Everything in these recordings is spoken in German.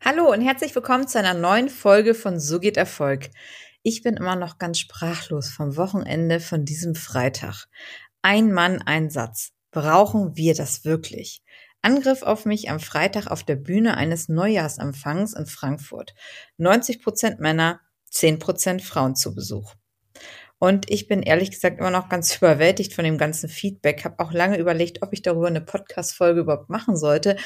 Hallo und herzlich willkommen zu einer neuen Folge von So geht Erfolg. Ich bin immer noch ganz sprachlos vom Wochenende von diesem Freitag. Ein Mann, ein Satz. Brauchen wir das wirklich? Angriff auf mich am Freitag auf der Bühne eines Neujahrsempfangs in Frankfurt. 90 Prozent Männer, 10 Prozent Frauen zu Besuch. Und ich bin ehrlich gesagt immer noch ganz überwältigt von dem ganzen Feedback. Habe auch lange überlegt, ob ich darüber eine Podcast-Folge überhaupt machen sollte.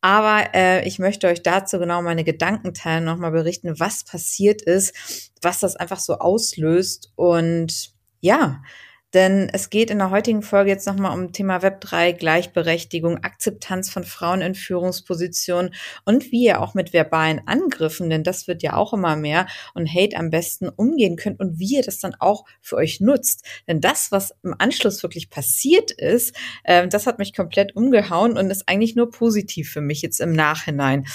Aber äh, ich möchte euch dazu genau meine Gedanken teilen, nochmal berichten, was passiert ist, was das einfach so auslöst. Und ja, denn es geht in der heutigen Folge jetzt nochmal um Thema Web3, Gleichberechtigung, Akzeptanz von Frauen in Führungspositionen und wie ihr auch mit verbalen Angriffen, denn das wird ja auch immer mehr und Hate am besten umgehen könnt und wie ihr das dann auch für euch nutzt. Denn das, was im Anschluss wirklich passiert ist, äh, das hat mich komplett umgehauen und ist eigentlich nur positiv für mich jetzt im Nachhinein.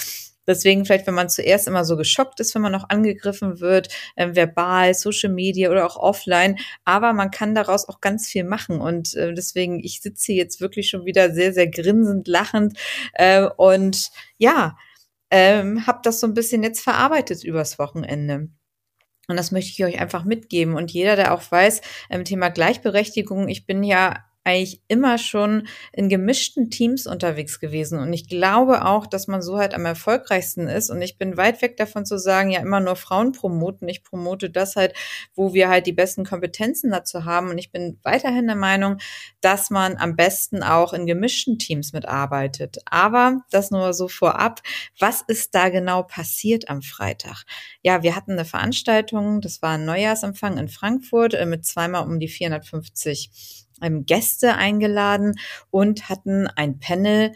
Deswegen vielleicht, wenn man zuerst immer so geschockt ist, wenn man noch angegriffen wird, äh, verbal, Social Media oder auch offline, aber man kann daraus auch ganz viel machen und äh, deswegen, ich sitze hier jetzt wirklich schon wieder sehr, sehr grinsend, lachend äh, und ja, ähm, habe das so ein bisschen jetzt verarbeitet übers Wochenende. Und das möchte ich euch einfach mitgeben. Und jeder, der auch weiß, im Thema Gleichberechtigung, ich bin ja eigentlich immer schon in gemischten Teams unterwegs gewesen. Und ich glaube auch, dass man so halt am erfolgreichsten ist. Und ich bin weit weg davon zu sagen, ja, immer nur Frauen promoten. Ich promote das halt, wo wir halt die besten Kompetenzen dazu haben. Und ich bin weiterhin der Meinung, dass man am besten auch in gemischten Teams mitarbeitet. Aber das nur so vorab. Was ist da genau passiert am Freitag? Ja, wir hatten eine Veranstaltung. Das war ein Neujahrsempfang in Frankfurt äh, mit zweimal um die 450 ähm, Gäste eingeladen und hatten ein Panel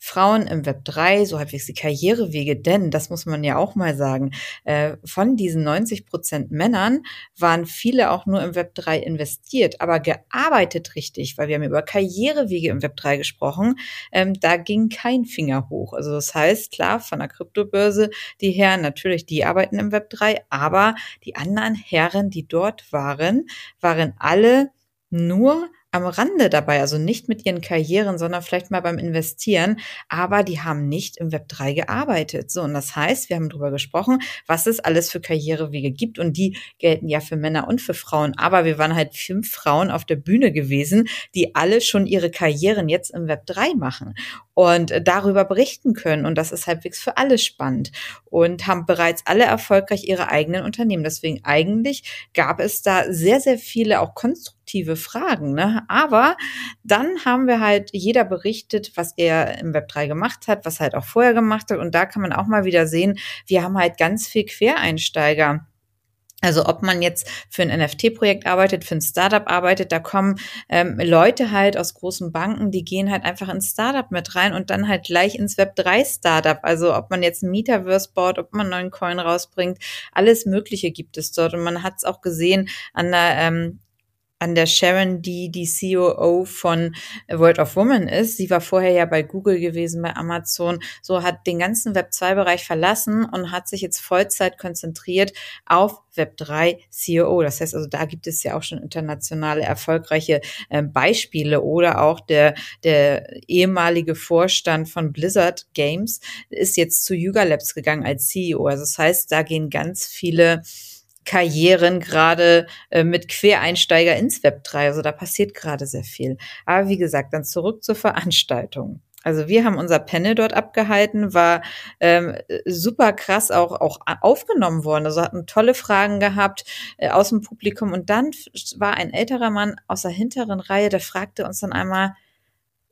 Frauen im Web 3, so halbwegs die Karrierewege, denn, das muss man ja auch mal sagen, äh, von diesen 90 Prozent Männern waren viele auch nur im Web 3 investiert, aber gearbeitet richtig, weil wir haben über Karrierewege im Web 3 gesprochen, ähm, da ging kein Finger hoch. Also das heißt, klar, von der Kryptobörse, die Herren, natürlich, die arbeiten im Web 3, aber die anderen Herren, die dort waren, waren alle nur am Rande dabei, also nicht mit ihren Karrieren, sondern vielleicht mal beim Investieren, aber die haben nicht im Web 3 gearbeitet. So, und das heißt, wir haben darüber gesprochen, was es alles für Karrierewege gibt und die gelten ja für Männer und für Frauen, aber wir waren halt fünf Frauen auf der Bühne gewesen, die alle schon ihre Karrieren jetzt im Web 3 machen und darüber berichten können und das ist halbwegs für alle spannend und haben bereits alle erfolgreich ihre eigenen Unternehmen. Deswegen eigentlich gab es da sehr, sehr viele auch konstruktive konstruktive Fragen. Ne? Aber dann haben wir halt jeder berichtet, was er im Web 3 gemacht hat, was halt auch vorher gemacht hat. Und da kann man auch mal wieder sehen, wir haben halt ganz viel Quereinsteiger. Also ob man jetzt für ein NFT-Projekt arbeitet, für ein Startup arbeitet, da kommen ähm, Leute halt aus großen Banken, die gehen halt einfach ins Startup mit rein und dann halt gleich ins Web 3 Startup. Also ob man jetzt ein Metaverse baut, ob man einen neuen Coin rausbringt, alles Mögliche gibt es dort. Und man hat es auch gesehen an der ähm, an der Sharon, die die COO von World of Women ist. Sie war vorher ja bei Google gewesen, bei Amazon. So hat den ganzen Web 2 Bereich verlassen und hat sich jetzt Vollzeit konzentriert auf Web 3 COO. Das heißt also, da gibt es ja auch schon internationale erfolgreiche äh, Beispiele oder auch der, der ehemalige Vorstand von Blizzard Games ist jetzt zu Yuga Labs gegangen als CEO. Also das heißt, da gehen ganz viele Karrieren gerade äh, mit Quereinsteiger ins Web 3. Also da passiert gerade sehr viel. Aber wie gesagt, dann zurück zur Veranstaltung. Also wir haben unser Panel dort abgehalten, war ähm, super krass auch, auch aufgenommen worden. Also hatten tolle Fragen gehabt äh, aus dem Publikum. Und dann war ein älterer Mann aus der hinteren Reihe, der fragte uns dann einmal,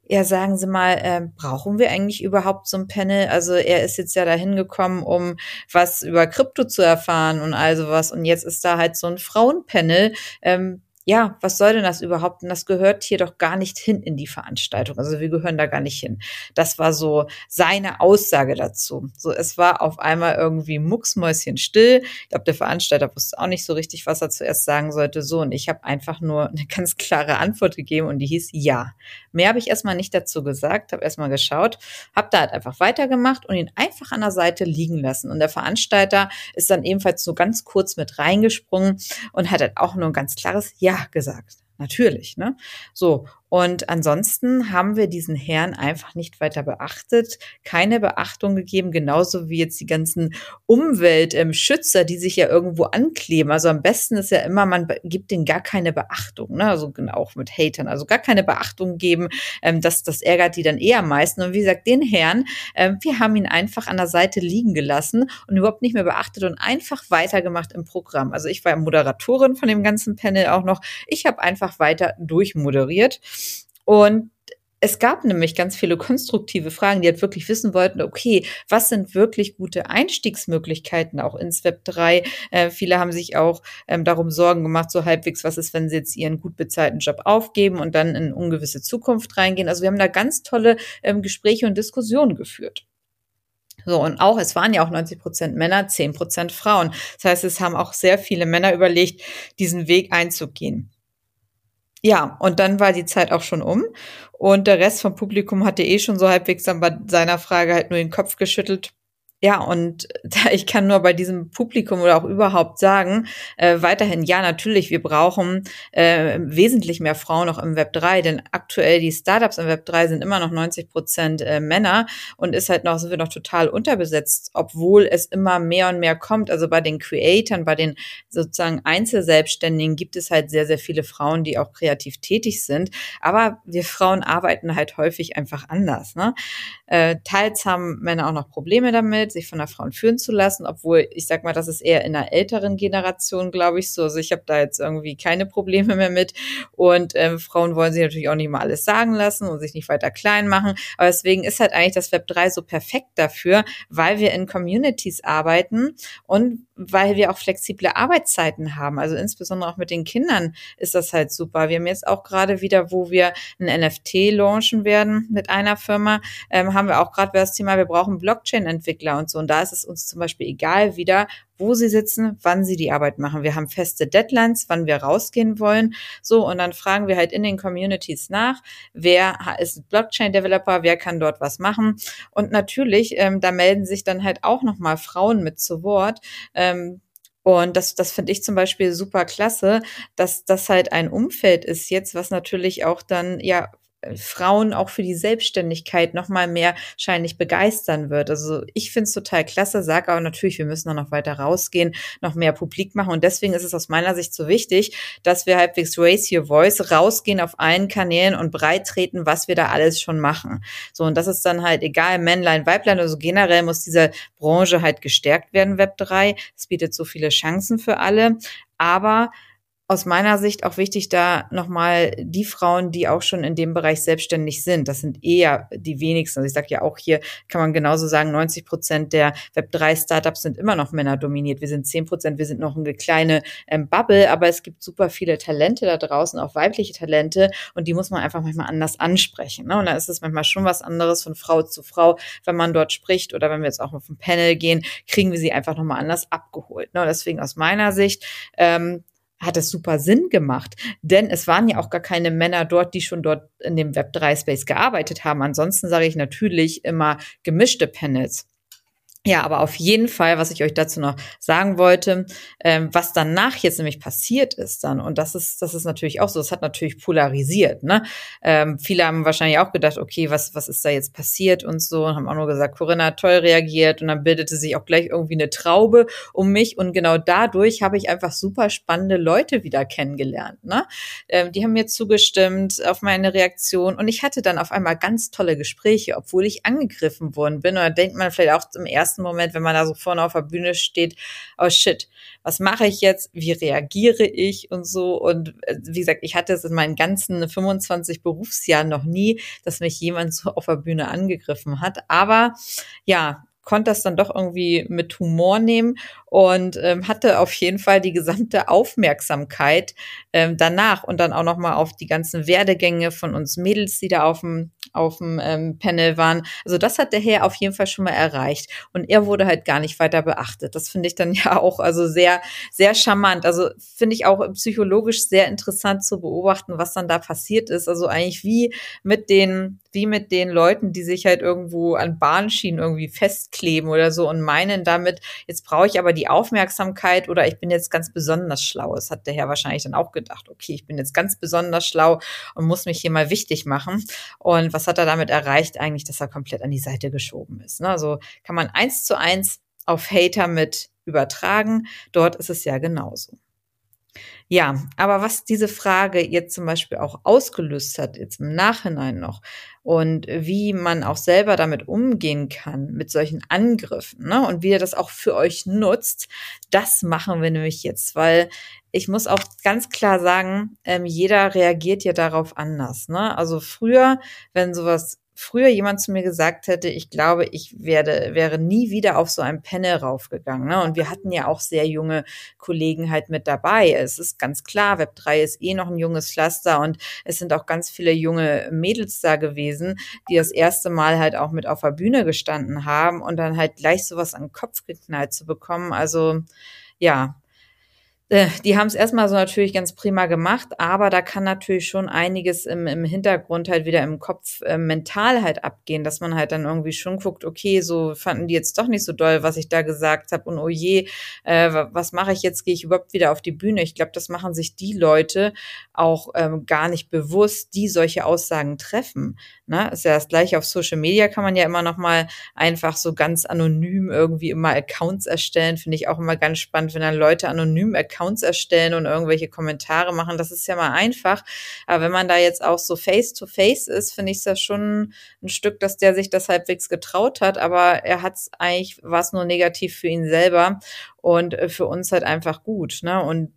ja, sagen Sie mal, äh, brauchen wir eigentlich überhaupt so ein Panel? Also er ist jetzt ja dahin gekommen, um was über Krypto zu erfahren und all sowas. Und jetzt ist da halt so ein Frauenpanel. Ähm, ja, was soll denn das überhaupt? Und das gehört hier doch gar nicht hin in die Veranstaltung. Also wir gehören da gar nicht hin. Das war so seine Aussage dazu. So, es war auf einmal irgendwie mucksmäuschen still. Ich glaube, der Veranstalter wusste auch nicht so richtig, was er zuerst sagen sollte. So, und ich habe einfach nur eine ganz klare Antwort gegeben und die hieß ja. Mehr habe ich erstmal nicht dazu gesagt, habe erstmal geschaut, habe da halt einfach weitergemacht und ihn einfach an der Seite liegen lassen. Und der Veranstalter ist dann ebenfalls so ganz kurz mit reingesprungen und hat halt auch nur ein ganz klares Ja gesagt. Natürlich, ne? So. Und ansonsten haben wir diesen Herrn einfach nicht weiter beachtet, keine Beachtung gegeben, genauso wie jetzt die ganzen Umweltschützer, die sich ja irgendwo ankleben. Also am besten ist ja immer, man gibt denen gar keine Beachtung, ne? also auch mit Hatern, also gar keine Beachtung geben, ähm, das, das ärgert die dann eher am meisten. Und wie gesagt, den Herrn, ähm, wir haben ihn einfach an der Seite liegen gelassen und überhaupt nicht mehr beachtet und einfach weitergemacht im Programm. Also ich war Moderatorin von dem ganzen Panel auch noch. Ich habe einfach weiter durchmoderiert. Und es gab nämlich ganz viele konstruktive Fragen, die halt wirklich wissen wollten, okay, was sind wirklich gute Einstiegsmöglichkeiten auch ins Web 3? Äh, viele haben sich auch ähm, darum Sorgen gemacht, so halbwegs, was ist, wenn sie jetzt ihren gut bezahlten Job aufgeben und dann in ungewisse Zukunft reingehen. Also wir haben da ganz tolle ähm, Gespräche und Diskussionen geführt. So, und auch, es waren ja auch 90 Prozent Männer, 10 Prozent Frauen. Das heißt, es haben auch sehr viele Männer überlegt, diesen Weg einzugehen. Ja, und dann war die Zeit auch schon um. Und der Rest vom Publikum hatte eh schon so halbwegs bei seiner Frage halt nur den Kopf geschüttelt. Ja, und ich kann nur bei diesem Publikum oder auch überhaupt sagen, äh, weiterhin, ja, natürlich, wir brauchen äh, wesentlich mehr Frauen noch im Web 3, denn aktuell die Startups im Web 3 sind immer noch 90 Prozent äh, Männer und ist halt noch, sind wir noch total unterbesetzt, obwohl es immer mehr und mehr kommt. Also bei den Creatoren, bei den sozusagen Einzelselbstständigen gibt es halt sehr, sehr viele Frauen, die auch kreativ tätig sind. Aber wir Frauen arbeiten halt häufig einfach anders. Ne? Äh, teils haben Männer auch noch Probleme damit, sich von der Frauen führen zu lassen, obwohl ich sag mal, das ist eher in einer älteren Generation, glaube ich, so. Also ich habe da jetzt irgendwie keine Probleme mehr mit. Und ähm, Frauen wollen sich natürlich auch nicht mal alles sagen lassen und sich nicht weiter klein machen. Aber deswegen ist halt eigentlich das Web 3 so perfekt dafür, weil wir in Communities arbeiten und weil wir auch flexible Arbeitszeiten haben. Also insbesondere auch mit den Kindern ist das halt super. Wir haben jetzt auch gerade wieder, wo wir ein NFT launchen werden mit einer Firma, ähm, haben wir auch gerade das Thema, wir brauchen Blockchain-Entwickler und so. Und da ist es uns zum Beispiel egal wieder, wo sie sitzen, wann sie die Arbeit machen. Wir haben feste Deadlines, wann wir rausgehen wollen. So, und dann fragen wir halt in den Communities nach, wer ist Blockchain-Developer, wer kann dort was machen. Und natürlich, ähm, da melden sich dann halt auch nochmal Frauen mit zu Wort. Ähm, und das, das finde ich zum Beispiel super klasse, dass das halt ein Umfeld ist jetzt, was natürlich auch dann ja Frauen auch für die Selbstständigkeit noch mal mehr wahrscheinlich begeistern wird. Also ich finde es total klasse, sage aber natürlich, wir müssen noch weiter rausgehen, noch mehr publik machen und deswegen ist es aus meiner Sicht so wichtig, dass wir halbwegs Raise Your Voice rausgehen auf allen Kanälen und breit treten, was wir da alles schon machen. So und das ist dann halt egal, Männlein, Weiblein, also generell muss diese Branche halt gestärkt werden, Web 3. Es bietet so viele Chancen für alle, aber aus meiner Sicht auch wichtig, da nochmal die Frauen, die auch schon in dem Bereich selbstständig sind, das sind eher die wenigsten. Also ich sage ja auch hier, kann man genauso sagen, 90 Prozent der Web3-Startups sind immer noch Männer dominiert. Wir sind 10 Prozent, wir sind noch eine kleine ähm, Bubble, aber es gibt super viele Talente da draußen, auch weibliche Talente, und die muss man einfach manchmal anders ansprechen. Ne? Und da ist es manchmal schon was anderes von Frau zu Frau, wenn man dort spricht oder wenn wir jetzt auch auf ein Panel gehen, kriegen wir sie einfach nochmal anders abgeholt. Ne? Deswegen aus meiner Sicht, ähm, hat es super Sinn gemacht. Denn es waren ja auch gar keine Männer dort, die schon dort in dem Web3-Space gearbeitet haben. Ansonsten sage ich natürlich immer gemischte Panels. Ja, aber auf jeden Fall, was ich euch dazu noch sagen wollte, ähm, was danach jetzt nämlich passiert ist dann, und das ist, das ist natürlich auch so, das hat natürlich polarisiert, ne? Ähm, viele haben wahrscheinlich auch gedacht, okay, was, was ist da jetzt passiert und so, und haben auch nur gesagt, Corinna hat toll reagiert und dann bildete sich auch gleich irgendwie eine Traube um mich und genau dadurch habe ich einfach super spannende Leute wieder kennengelernt, ne? Ähm, die haben mir zugestimmt auf meine Reaktion und ich hatte dann auf einmal ganz tolle Gespräche, obwohl ich angegriffen worden bin da denkt man vielleicht auch zum ersten ersten Moment, wenn man da so vorne auf der Bühne steht, oh shit, was mache ich jetzt? Wie reagiere ich und so? Und äh, wie gesagt, ich hatte es in meinen ganzen 25 Berufsjahren noch nie, dass mich jemand so auf der Bühne angegriffen hat. Aber ja, konnte das dann doch irgendwie mit Humor nehmen und ähm, hatte auf jeden Fall die gesamte Aufmerksamkeit ähm, danach und dann auch noch mal auf die ganzen Werdegänge von uns Mädels, die da auf dem auf dem ähm, Panel waren. Also das hat der Herr auf jeden Fall schon mal erreicht und er wurde halt gar nicht weiter beachtet. Das finde ich dann ja auch also sehr sehr charmant. Also finde ich auch psychologisch sehr interessant zu beobachten, was dann da passiert ist. Also eigentlich wie mit den wie mit den Leuten, die sich halt irgendwo an Bahnschienen irgendwie festkleben oder so und meinen damit, jetzt brauche ich aber die Aufmerksamkeit oder ich bin jetzt ganz besonders schlau. Das hat der Herr wahrscheinlich dann auch gedacht, okay, ich bin jetzt ganz besonders schlau und muss mich hier mal wichtig machen. Und was hat er damit erreicht? Eigentlich, dass er komplett an die Seite geschoben ist. Ne? Also kann man eins zu eins auf Hater mit übertragen. Dort ist es ja genauso. Ja, aber was diese Frage jetzt zum Beispiel auch ausgelöst hat, jetzt im Nachhinein noch, und wie man auch selber damit umgehen kann, mit solchen Angriffen, ne, und wie ihr das auch für euch nutzt, das machen wir nämlich jetzt, weil ich muss auch ganz klar sagen, ähm, jeder reagiert ja darauf anders. Ne? Also früher, wenn sowas früher jemand zu mir gesagt hätte, ich glaube, ich werde, wäre nie wieder auf so ein Panel raufgegangen. Ne? Und wir hatten ja auch sehr junge Kollegen halt mit dabei. Es ist ganz klar, Web 3 ist eh noch ein junges Pflaster und es sind auch ganz viele junge Mädels da gewesen, die das erste Mal halt auch mit auf der Bühne gestanden haben und dann halt gleich sowas an den Kopf geknallt zu bekommen. Also ja, die haben es erstmal so natürlich ganz prima gemacht, aber da kann natürlich schon einiges im, im Hintergrund halt wieder im Kopf äh, mental halt abgehen, dass man halt dann irgendwie schon guckt, okay, so fanden die jetzt doch nicht so doll, was ich da gesagt habe und oh je, äh, was mache ich jetzt, gehe ich überhaupt wieder auf die Bühne? Ich glaube, das machen sich die Leute auch ähm, gar nicht bewusst, die solche Aussagen treffen. Ne? Ist ja das gleiche auf Social Media kann man ja immer noch mal einfach so ganz anonym irgendwie immer Accounts erstellen, finde ich auch immer ganz spannend, wenn dann Leute anonym Accounts Accounts erstellen und irgendwelche Kommentare machen. Das ist ja mal einfach. Aber wenn man da jetzt auch so face-to-face -face ist, finde ich es ja schon ein Stück, dass der sich das halbwegs getraut hat. Aber er hat es eigentlich, war es nur negativ für ihn selber und äh, für uns halt einfach gut. Ne? Und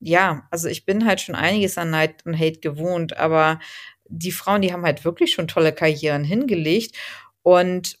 ja, also ich bin halt schon einiges an Neid und Hate gewohnt, aber die Frauen, die haben halt wirklich schon tolle Karrieren hingelegt. Und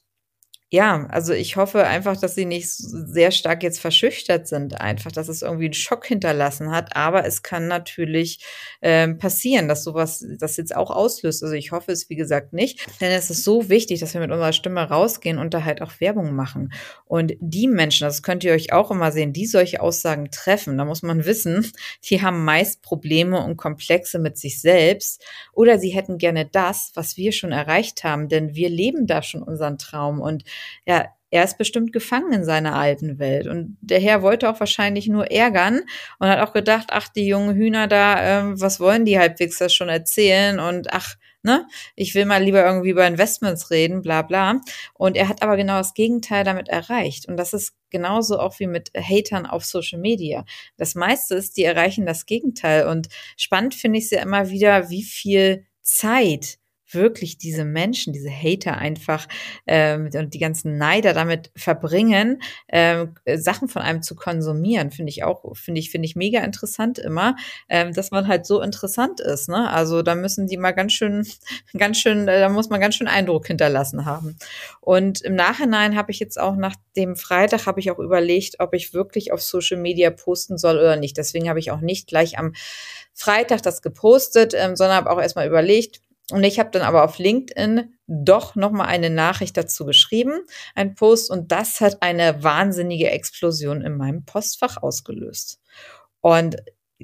ja, also ich hoffe einfach, dass sie nicht sehr stark jetzt verschüchtert sind, einfach, dass es irgendwie einen Schock hinterlassen hat. Aber es kann natürlich ähm, passieren, dass sowas das jetzt auch auslöst. Also ich hoffe es, wie gesagt, nicht. Denn es ist so wichtig, dass wir mit unserer Stimme rausgehen und da halt auch Werbung machen. Und die Menschen, das könnt ihr euch auch immer sehen, die solche Aussagen treffen, da muss man wissen, die haben meist Probleme und Komplexe mit sich selbst. Oder sie hätten gerne das, was wir schon erreicht haben, denn wir leben da schon unseren Traum. Und ja, er ist bestimmt gefangen in seiner alten Welt. Und der Herr wollte auch wahrscheinlich nur ärgern und hat auch gedacht, ach, die jungen Hühner da, ähm, was wollen die halbwegs das schon erzählen? Und ach, ne, ich will mal lieber irgendwie über Investments reden, bla bla. Und er hat aber genau das Gegenteil damit erreicht. Und das ist genauso auch wie mit Hatern auf Social Media. Das meiste ist, die erreichen das Gegenteil. Und spannend finde ich es ja immer wieder, wie viel Zeit wirklich diese Menschen, diese Hater einfach ähm, und die ganzen Neider damit verbringen, ähm, Sachen von einem zu konsumieren, finde ich auch, finde ich, finde ich mega interessant immer, ähm, dass man halt so interessant ist. Ne? Also da müssen die mal ganz schön, ganz schön, äh, da muss man ganz schön Eindruck hinterlassen haben. Und im Nachhinein habe ich jetzt auch nach dem Freitag habe ich auch überlegt, ob ich wirklich auf Social Media posten soll oder nicht. Deswegen habe ich auch nicht gleich am Freitag das gepostet, ähm, sondern habe auch erstmal überlegt, und ich habe dann aber auf LinkedIn doch nochmal eine Nachricht dazu geschrieben, ein Post, und das hat eine wahnsinnige Explosion in meinem Postfach ausgelöst. Und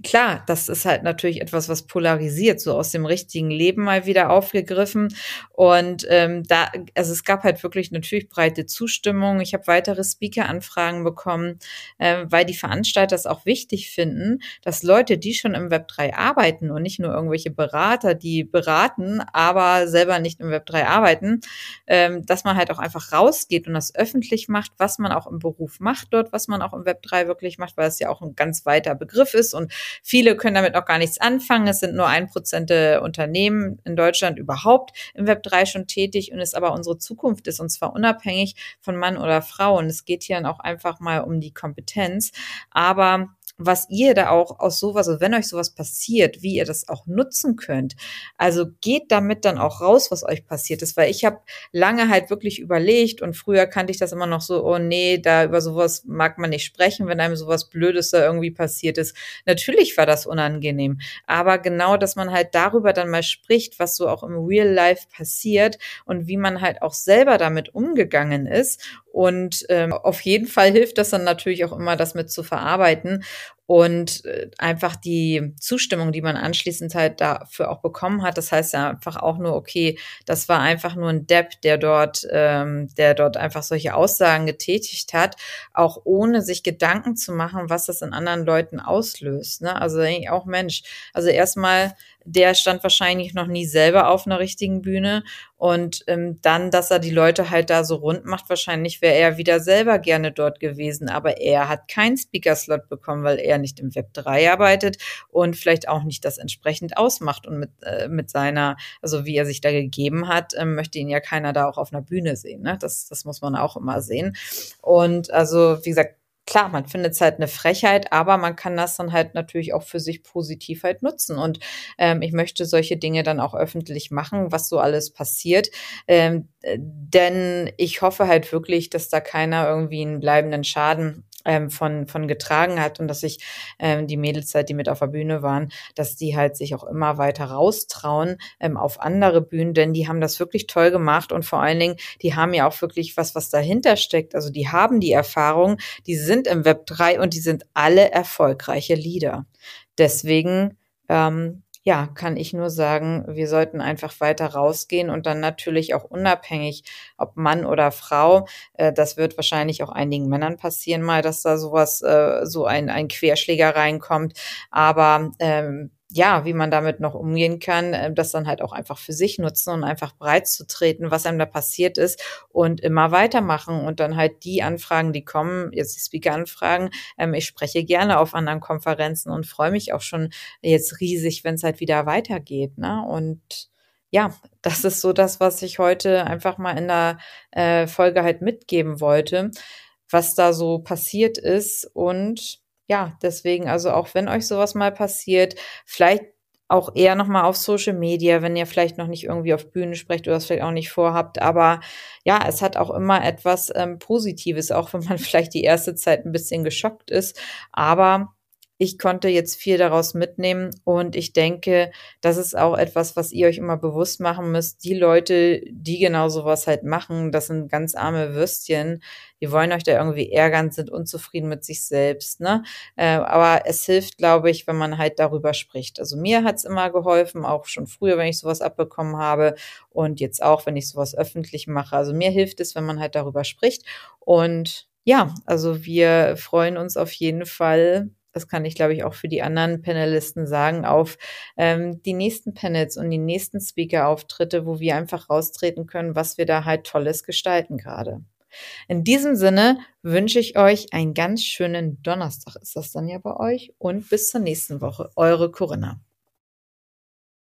klar, das ist halt natürlich etwas, was polarisiert, so aus dem richtigen Leben mal wieder aufgegriffen. Und ähm, da, also es gab halt wirklich natürlich breite Zustimmung. Ich habe weitere Speaker-Anfragen bekommen, äh, weil die Veranstalter es auch wichtig finden, dass Leute, die schon im Web 3 arbeiten und nicht nur irgendwelche Berater, die beraten, aber selber nicht im Web 3 arbeiten, ähm, dass man halt auch einfach rausgeht und das öffentlich macht, was man auch im Beruf macht dort, was man auch im Web 3 wirklich macht, weil es ja auch ein ganz weiter Begriff ist und Viele können damit noch gar nichts anfangen. Es sind nur ein Prozent der Unternehmen in Deutschland überhaupt im Web 3 schon tätig und es aber unsere Zukunft ist und zwar unabhängig von Mann oder Frau. Und es geht hier dann auch einfach mal um die Kompetenz. Aber was ihr da auch aus sowas, also wenn euch sowas passiert, wie ihr das auch nutzen könnt. Also geht damit dann auch raus, was euch passiert ist, weil ich habe lange halt wirklich überlegt und früher kannte ich das immer noch so, oh nee, da über sowas mag man nicht sprechen, wenn einem sowas Blödes da irgendwie passiert ist. Natürlich war das unangenehm, aber genau, dass man halt darüber dann mal spricht, was so auch im Real Life passiert und wie man halt auch selber damit umgegangen ist und ähm, auf jeden Fall hilft das dann natürlich auch immer, das mit zu verarbeiten. und äh, einfach die Zustimmung, die man anschließend halt dafür auch bekommen hat. Das heißt ja einfach auch nur, okay, das war einfach nur ein Depp, der dort, ähm, der dort einfach solche Aussagen getätigt hat, auch ohne sich Gedanken zu machen, was das in anderen Leuten auslöst. Ne? Also denke ich auch, Mensch, also erstmal der stand wahrscheinlich noch nie selber auf einer richtigen Bühne. Und ähm, dann, dass er die Leute halt da so rund macht, wahrscheinlich wäre er wieder selber gerne dort gewesen. Aber er hat keinen Speaker-Slot bekommen, weil er nicht im Web 3 arbeitet und vielleicht auch nicht das entsprechend ausmacht. Und mit, äh, mit seiner, also wie er sich da gegeben hat, äh, möchte ihn ja keiner da auch auf einer Bühne sehen. Ne? Das, das muss man auch immer sehen. Und also, wie gesagt, klar, man findet es halt eine Frechheit, aber man kann das dann halt natürlich auch für sich positiv halt nutzen. Und ähm, ich möchte solche Dinge dann auch öffentlich machen, was so alles passiert. Ähm, denn ich hoffe halt wirklich, dass da keiner irgendwie einen bleibenden Schaden ähm, von, von getragen hat und dass sich ähm, die Mädels halt, die mit auf der Bühne waren, dass die halt sich auch immer weiter raustrauen ähm, auf andere Bühnen, denn die haben das wirklich toll gemacht und vor allen Dingen, die haben ja auch wirklich was, was dahinter steckt. Also die haben die Erfahrung, die sind im Web 3 und die sind alle erfolgreiche Leader. Deswegen ähm, ja, kann ich nur sagen, wir sollten einfach weiter rausgehen und dann natürlich auch unabhängig, ob Mann oder Frau, äh, das wird wahrscheinlich auch einigen Männern passieren mal, dass da sowas, äh, so ein, ein Querschläger reinkommt. Aber ähm, ja, wie man damit noch umgehen kann, äh, das dann halt auch einfach für sich nutzen und einfach breit zu treten, was einem da passiert ist und immer weitermachen und dann halt die Anfragen, die kommen, jetzt die Speaker-Anfragen, ähm, ich spreche gerne auf anderen Konferenzen und freue mich auch schon jetzt riesig, wenn es halt wieder weitergeht, ne? Und ja, das ist so das, was ich heute einfach mal in der äh, Folge halt mitgeben wollte, was da so passiert ist und ja, deswegen, also auch wenn euch sowas mal passiert, vielleicht auch eher nochmal auf Social Media, wenn ihr vielleicht noch nicht irgendwie auf Bühne sprecht oder das vielleicht auch nicht vorhabt. Aber ja, es hat auch immer etwas ähm, Positives, auch wenn man vielleicht die erste Zeit ein bisschen geschockt ist. Aber ich konnte jetzt viel daraus mitnehmen und ich denke, das ist auch etwas, was ihr euch immer bewusst machen müsst. Die Leute, die genau sowas halt machen, das sind ganz arme Würstchen. Die wollen euch da irgendwie ärgern, sind unzufrieden mit sich selbst. Ne? Äh, aber es hilft, glaube ich, wenn man halt darüber spricht. Also mir hat's immer geholfen, auch schon früher, wenn ich sowas abbekommen habe und jetzt auch, wenn ich sowas öffentlich mache. Also mir hilft es, wenn man halt darüber spricht. Und ja, also wir freuen uns auf jeden Fall, das kann ich, glaube ich, auch für die anderen Panelisten sagen, auf ähm, die nächsten Panels und die nächsten Speaker-Auftritte, wo wir einfach raustreten können, was wir da halt Tolles gestalten gerade. In diesem Sinne wünsche ich euch einen ganz schönen Donnerstag, ist das dann ja bei euch, und bis zur nächsten Woche. Eure Corinna.